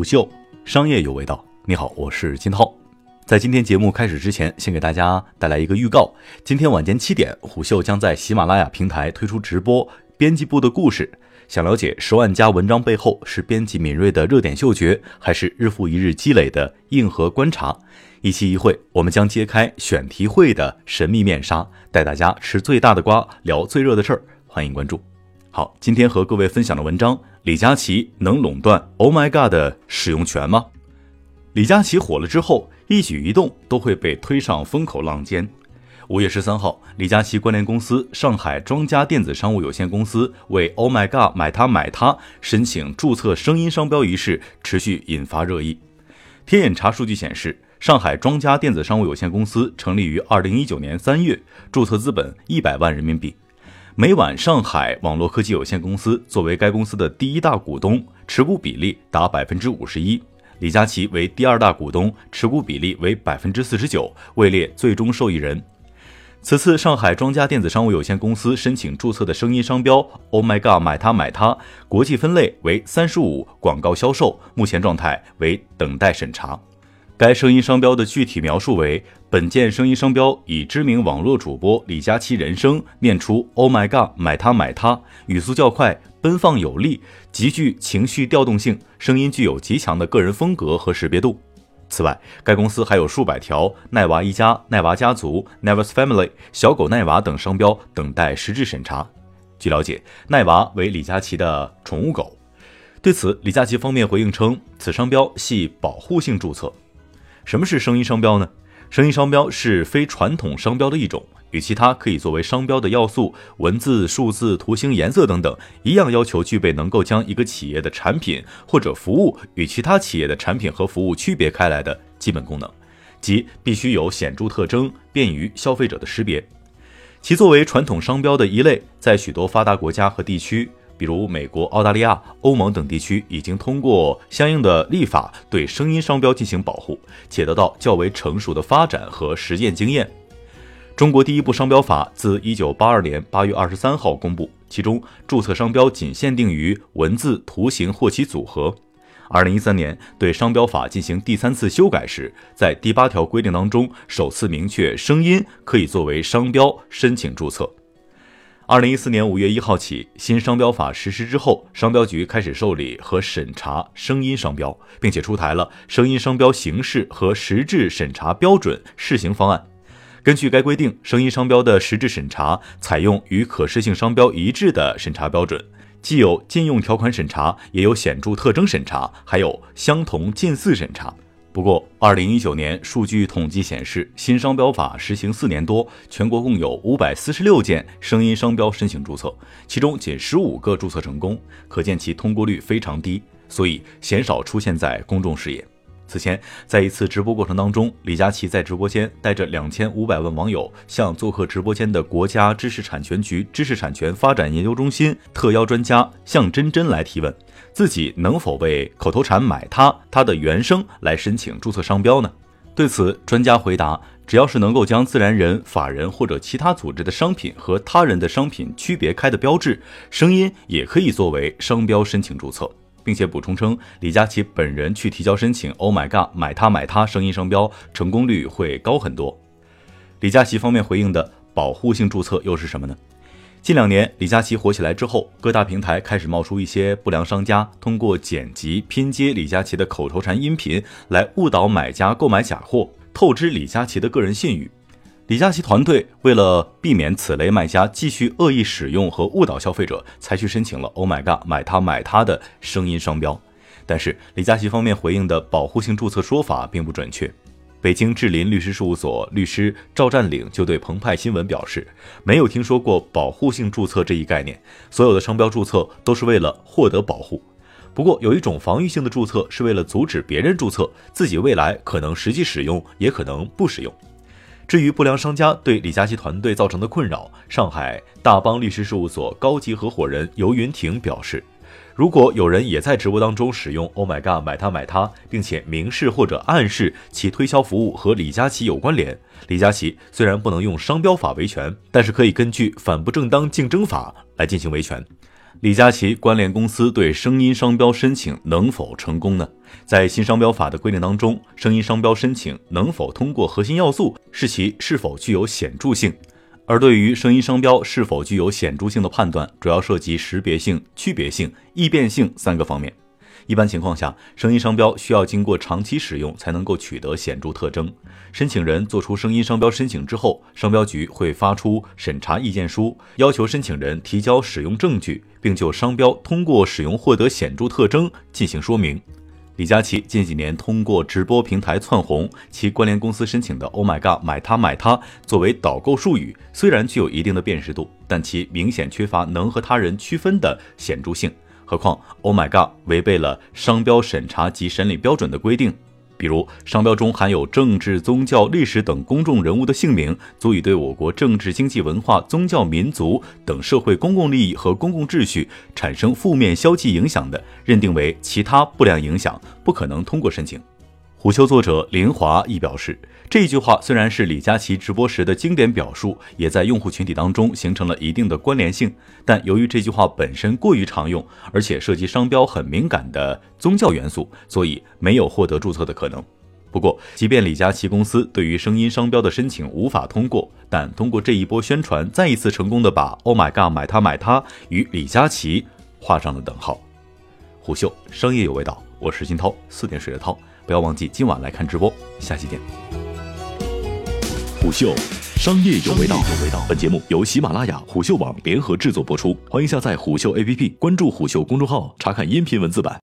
虎嗅，商业有味道。你好，我是金涛。在今天节目开始之前，先给大家带来一个预告：今天晚间七点，虎嗅将在喜马拉雅平台推出直播《编辑部的故事》。想了解十万加文章背后是编辑敏锐的热点嗅觉，还是日复一日积累的硬核观察？一期一会，我们将揭开选题会的神秘面纱，带大家吃最大的瓜，聊最热的事儿。欢迎关注。好，今天和各位分享的文章：李佳琦能垄断 Oh My God 的使用权吗？李佳琦火了之后，一举一动都会被推上风口浪尖。五月十三号，李佳琦关联公司上海庄家电子商务有限公司为 “Oh my God，买它买它”申请注册声音商标一事持续引发热议。天眼查数据显示，上海庄家电子商务有限公司成立于二零一九年三月，注册资本一百万人民币。每晚上海网络科技有限公司作为该公司的第一大股东，持股比例达百分之五十一，李佳琦为第二大股东，持股比例为百分之四十九，位列最终受益人。此次上海庄家电子商务有限公司申请注册的声音商标 “Oh my God，买它买它”，国际分类为三十五，广告销售，目前状态为等待审查。该声音商标的具体描述为：本件声音商标以知名网络主播李佳琦人声念出 “Oh my God，买它买它”，语速较快，奔放有力，极具情绪调动性，声音具有极强的个人风格和识别度。此外，该公司还有数百条“奈娃一家”“奈娃家族 ”“Never's Family”“ 小狗奈娃”等商标等待实质审查。据了解，奈娃为李佳琦的宠物狗。对此，李佳琦方面回应称，此商标系保护性注册。什么是声音商标呢？声音商标是非传统商标的一种。与其他可以作为商标的要素，文字、数字、图形、颜色等等一样，要求具备能够将一个企业的产品或者服务与其他企业的产品和服务区别开来的基本功能，即必须有显著特征，便于消费者的识别。其作为传统商标的一类，在许多发达国家和地区，比如美国、澳大利亚、欧盟等地区，已经通过相应的立法对声音商标进行保护，且得到较为成熟的发展和实践经验。中国第一部商标法自一九八二年八月二十三号公布，其中注册商标仅限定于文字、图形或其组合。二零一三年对商标法进行第三次修改时，在第八条规定当中首次明确声音可以作为商标申请注册。二零一四年五月一号起，新商标法实施之后，商标局开始受理和审查声音商标，并且出台了声音商标形式和实质审查标准试行方案。根据该规定，声音商标的实质审查采用与可视性商标一致的审查标准，既有禁用条款审查，也有显著特征审查，还有相同近似审查。不过，二零一九年数据统计显示，新商标法实行四年多，全国共有五百四十六件声音商标申请注册，其中仅十五个注册成功，可见其通过率非常低，所以鲜少出现在公众视野。此前，在一次直播过程当中，李佳琦在直播间带着两千五百万网友，向做客直播间的国家知识产权局知识产权发展研究中心特邀专家向真真来提问，自己能否为口头禅“买它”它的原声来申请注册商标呢？对此，专家回答：只要是能够将自然人、法人或者其他组织的商品和他人的商品区别开的标志，声音也可以作为商标申请注册。并且补充称，李佳琦本人去提交申请，Oh my God，买它买它声音商标成功率会高很多。李佳琦方面回应的保护性注册又是什么呢？近两年，李佳琦火起来之后，各大平台开始冒出一些不良商家，通过剪辑拼接李佳琦的口头禅音频来误导买家购买假货，透支李佳琦的个人信誉。李佳琦团队为了避免此类卖家继续恶意使用和误导消费者，才去申请了 “Oh my God，买它买它”的声音商标。但是李佳琦方面回应的保护性注册说法并不准确。北京智林律师事务所律师赵占领就对澎湃新闻表示，没有听说过保护性注册这一概念，所有的商标注册都是为了获得保护。不过有一种防御性的注册是为了阻止别人注册，自己未来可能实际使用，也可能不使用。至于不良商家对李佳琦团队造成的困扰，上海大邦律师事务所高级合伙人尤云婷表示，如果有人也在直播当中使用 “Oh my God，买它买它”，并且明示或者暗示其推销服务和李佳琦有关联，李佳琦虽然不能用商标法维权，但是可以根据反不正当竞争法来进行维权。李佳琦关联公司对声音商标申请能否成功呢？在新商标法的规定当中，声音商标申请能否通过核心要素是其是否具有显著性。而对于声音商标是否具有显著性的判断，主要涉及识别性、区别性、易变性三个方面。一般情况下，声音商标需要经过长期使用才能够取得显著特征。申请人做出声音商标申请之后，商标局会发出审查意见书，要求申请人提交使用证据，并就商标通过使用获得显著特征进行说明。李佳琦近几年通过直播平台窜红，其关联公司申请的 “Oh my god，买它买它”作为导购术语，虽然具有一定的辨识度，但其明显缺乏能和他人区分的显著性。何况，Oh my God，违背了商标审查及审理标准的规定，比如商标中含有政治、宗教、历史等公众人物的姓名，足以对我国政治、经济、文化、宗教、民族等社会公共利益和公共秩序产生负面消极影响的，认定为其他不良影响，不可能通过申请。虎嗅作者林华亦表示，这一句话虽然是李佳琦直播时的经典表述，也在用户群体当中形成了一定的关联性。但由于这句话本身过于常用，而且涉及商标很敏感的宗教元素，所以没有获得注册的可能。不过，即便李佳琦公司对于声音商标的申请无法通过，但通过这一波宣传，再一次成功的把 “Oh my God，买它买它”与李佳琦画上了等号。虎嗅商业有味道，我是金涛，四点水的涛。不要忘记今晚来看直播，下期见。虎嗅，商业有味道。本节目由喜马拉雅、虎嗅网联合制作播出，欢迎下载虎嗅 APP，关注虎嗅公众号，查看音频文字版。